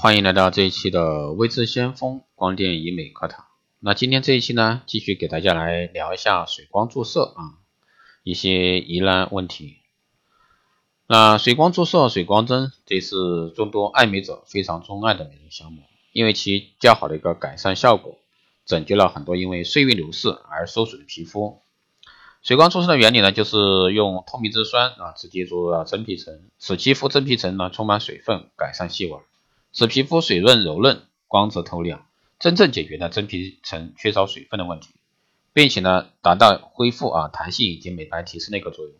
欢迎来到这一期的微智先锋光电医美课堂。那今天这一期呢，继续给大家来聊一下水光注射啊一些疑难问题。那水光注射、水光针，这是众多爱美者非常钟爱的美容项目，因为其较好的一个改善效果，拯救了很多因为岁月流逝而受损的皮肤。水光注射的原理呢，就是用透明质酸啊直接注入到真皮层，使肌肤真皮层呢充满水分，改善细纹。使皮肤水润柔嫩、光泽透亮，真正解决了真皮层缺少水分的问题，并且呢，达到恢复啊弹性以及美白提升的一个作用。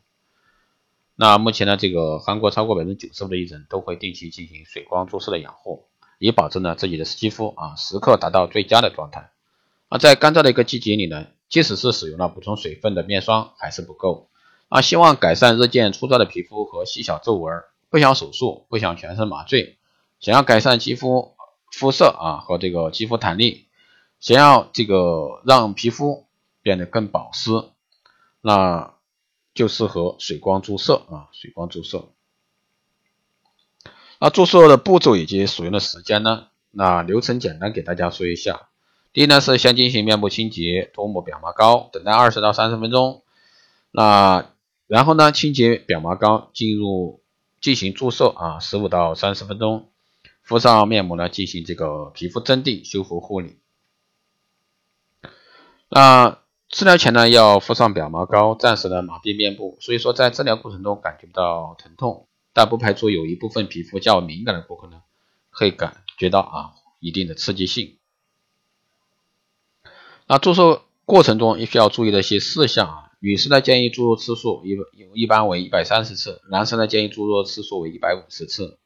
那目前呢，这个韩国超过百分之九十五的艺人都会定期进行水光注射的养护，以保证呢自己的肌肤啊时刻达到最佳的状态。而，在干燥的一个季节里呢，即使是使用了补充水分的面霜还是不够。啊，希望改善日渐粗糙的皮肤和细小皱纹，不想手术，不想全身麻醉。想要改善肌肤肤色啊和这个肌肤弹力，想要这个让皮肤变得更保湿，那就适合水光注射啊，水光注射。那注射的步骤以及使用的时间呢？那流程简单给大家说一下。第一呢是先进行面部清洁，涂抹表麻膏，等待二十到三十分钟。那然后呢清洁表麻膏，进入进行注射啊，十五到三十分钟。敷上面膜呢，进行这个皮肤真地修复护理。那治疗前呢，要敷上表麻膏，暂时的麻痹面部。所以说，在治疗过程中感觉不到疼痛，但不排除有一部分皮肤较敏感的顾客呢，会感觉到啊一定的刺激性。那注射过程中也需要注意的一些事项啊，女士呢建议注入次数一一般为一百三十次，男生呢建议注入次数为一百五十次。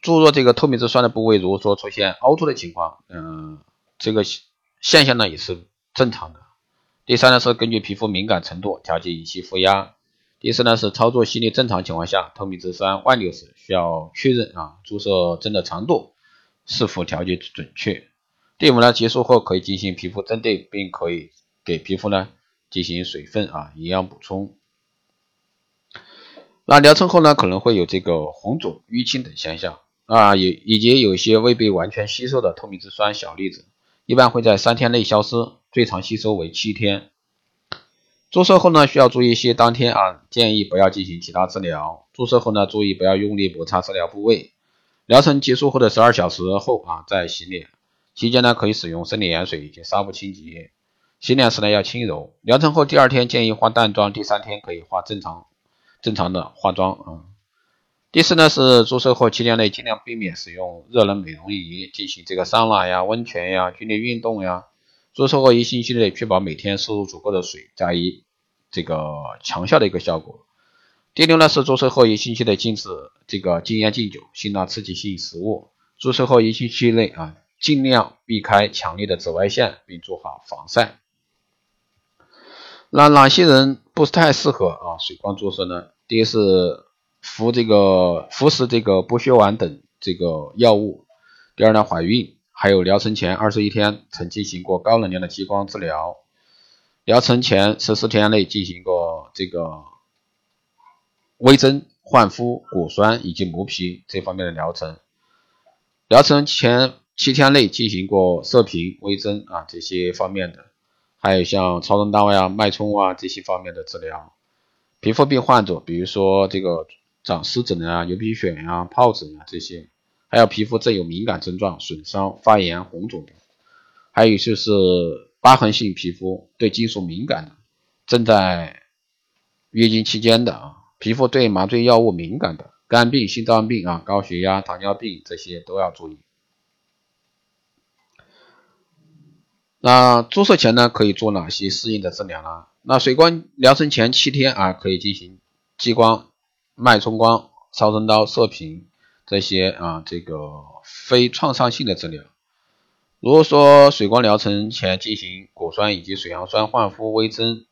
注入这个透明质酸的部位，如果说出现凹凸的情况，嗯，这个现象呢也是正常的。第三呢是根据皮肤敏感程度调节仪器负压。第四呢是操作细腻正常情况下，透明质酸外流时需要确认啊注射针的长度是否调节准确。第五呢结束后可以进行皮肤针对，并可以给皮肤呢进行水分啊营养补充。那疗程后呢可能会有这个红肿、淤青等现象。啊，以以及有些未被完全吸收的透明质酸小粒子，一般会在三天内消失，最长吸收为七天。注射后呢，需要注意一些，当天啊，建议不要进行其他治疗。注射后呢，注意不要用力摩擦治疗部位。疗程结束后的十二小时后啊，再洗脸，期间呢，可以使用生理盐水以及纱布清洁。洗脸时呢，要轻柔。疗程后第二天建议化淡妆，第三天可以化正常正常的化妆啊。第四呢是注射后七天内尽量避免使用热能美容仪进行这个桑拿呀、温泉呀、剧烈运动呀。注射后一星期内确保每天摄入足够的水，加以这个强效的一个效果。第六呢是注射后一星期内禁止这个禁烟禁酒、辛辣刺激性食物。注射后一星期内啊尽量避开强烈的紫外线，并做好防晒。那哪些人不太适合啊水光注射呢？第一是。服这个服食这个不血丸等这个药物。第二呢，怀孕，还有疗程前二十一天曾进行过高能量的激光治疗，疗程前十四天内进行过这个微针、焕肤、果酸以及磨皮这方面的疗程，疗程前七天内进行过射频、微针啊这些方面的，还有像超声刀呀、脉冲啊这些方面的治疗。皮肤病患者，比如说这个。长湿疹啊、牛皮癣啊、疱疹啊这些，还有皮肤再有敏感症状、损伤、发炎、红肿，还有就是疤痕性皮肤、对金属敏感的、正在月经期间的啊、皮肤对麻醉药物敏感的、肝病、心脏病啊、高血压、糖尿病这些都要注意。那注射前呢，可以做哪些适应的治疗呢？那水光疗程前七天啊，可以进行激光。脉冲光、超声刀、射频这些啊，这个非创伤性的治疗。如果说水光疗程前进行果酸以及水杨酸焕肤、微针、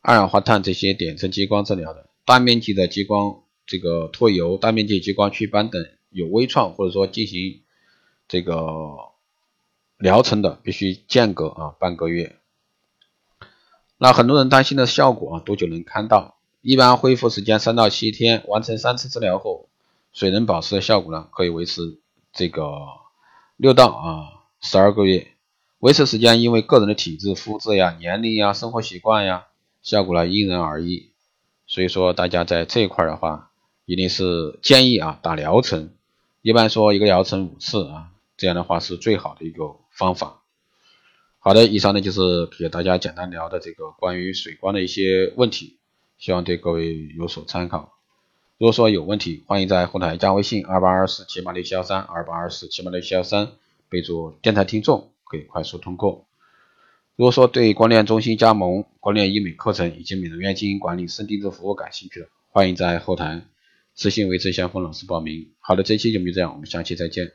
二氧化碳这些点阵激光治疗的，大面积的激光这个脱油、大面积激光祛斑等有微创或者说进行这个疗程的，必须间隔啊半个月。那很多人担心的效果啊，多久能看到？一般恢复时间三到七天，完成三次治疗后，水能保湿的效果呢，可以维持这个六到啊十二个月，维持时间因为个人的体质、肤质呀、年龄呀、生活习惯呀，效果呢因人而异。所以说大家在这一块的话，一定是建议啊打疗程，一般说一个疗程五次啊，这样的话是最好的一个方法。好的，以上呢就是给大家简单聊的这个关于水光的一些问题，希望对各位有所参考。如果说有问题，欢迎在后台加微信二八二四七八六七幺三二八二四七八六七幺三，备注电台听众，可以快速通过。如果说对光电中心加盟、光电医美课程以及美容院经营管理、深定制服务感兴趣的，欢迎在后台私信维持先锋老师报名。好的，这期节目就这样，我们下期再见。